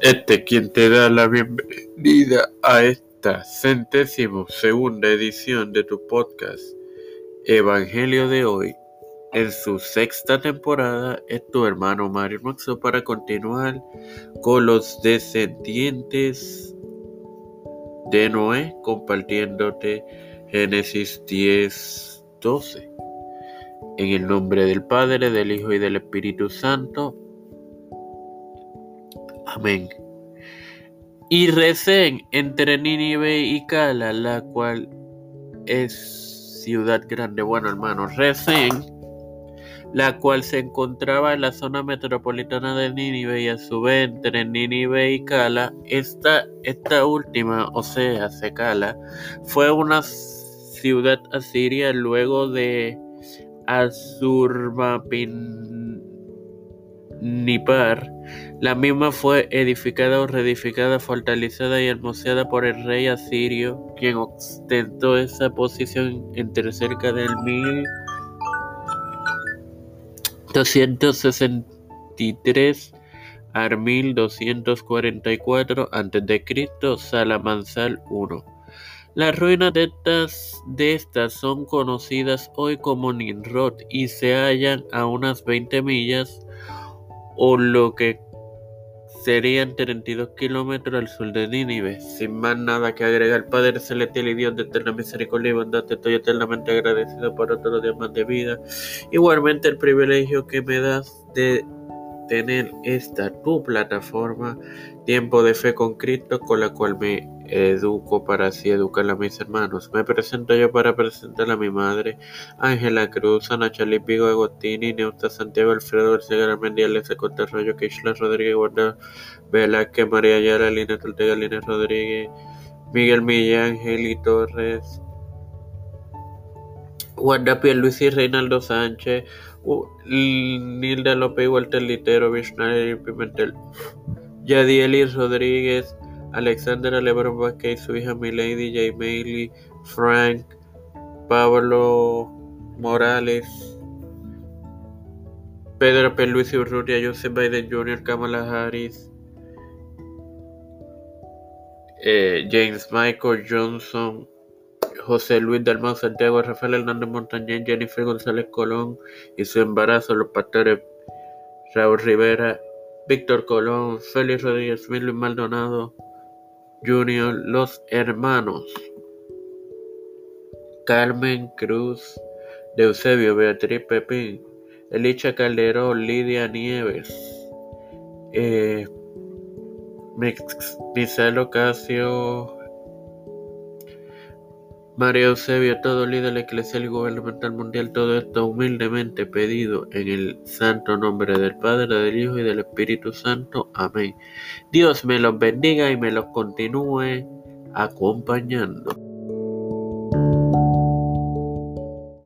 Este quien te da la bienvenida a esta centésimo segunda edición de tu podcast Evangelio de hoy. En su sexta temporada es tu hermano Mario Maxo para continuar con los descendientes de Noé compartiéndote Génesis 10, 12. En el nombre del Padre, del Hijo y del Espíritu Santo. Amén. Y recén entre Nínive y Cala, la cual es ciudad grande. Bueno, hermano, recén, la cual se encontraba en la zona metropolitana de Nínive y a su vez entre Nínive y Cala, esta, esta última, o sea, Secala, fue una ciudad asiria luego de Nipar. La misma fue edificada o reedificada, fortalecida y hermoseada por el rey asirio, quien ostentó esa posición entre cerca del 1263 al 1244 a.C. Salamansal I. Las ruinas de estas, de estas son conocidas hoy como Nimrod y se hallan a unas 20 millas o lo que serían 32 kilómetros al sur de Nínive. Sin más nada que agregar, Padre Celestial y Dios de eterna misericordia y bondad, te estoy eternamente agradecido por otros días más de vida. Igualmente el privilegio que me das de tener esta tu plataforma, Tiempo de Fe con Cristo, con la cual me educo para así educar a mis hermanos. Me presento yo para presentar a mi madre, Ángela Cruz, Ana Charlie Pigo Agostini, Neusta Santiago Alfredo García Garamendi, Se Costa Arroyo, Keishla Rodríguez Guarda Velázquez, María Ayala, Lina Ortega, Lina Rodríguez, Miguel Millán, Geli Torres, Wanda Luis y Reinaldo Sánchez, Nilda López, Walter Litero, y Pimentel, Yadiel Rodríguez, Alexandra Lebron Vázquez, su hija Milady, J. Frank, Pablo Morales, Pedro P. Luis Urrutia, Joseph Biden Jr., Kamala Harris, eh, James Michael Johnson, José Luis Dalmau Santiago, Rafael Hernández Montañez, Jennifer González Colón y su embarazo, los pastores Raúl Rivera, Víctor Colón, Félix Rodríguez, Luis Maldonado, Junior, los hermanos Carmen Cruz, de Eusebio, Beatriz Pepín, Elicha Calderón, Lidia Nieves, eh, Mixel Casio, María Eusebio, todo líder eclesial y gubernamental mundial, todo esto humildemente pedido en el santo nombre del Padre, del Hijo y del Espíritu Santo. Amén. Dios me los bendiga y me los continúe acompañando.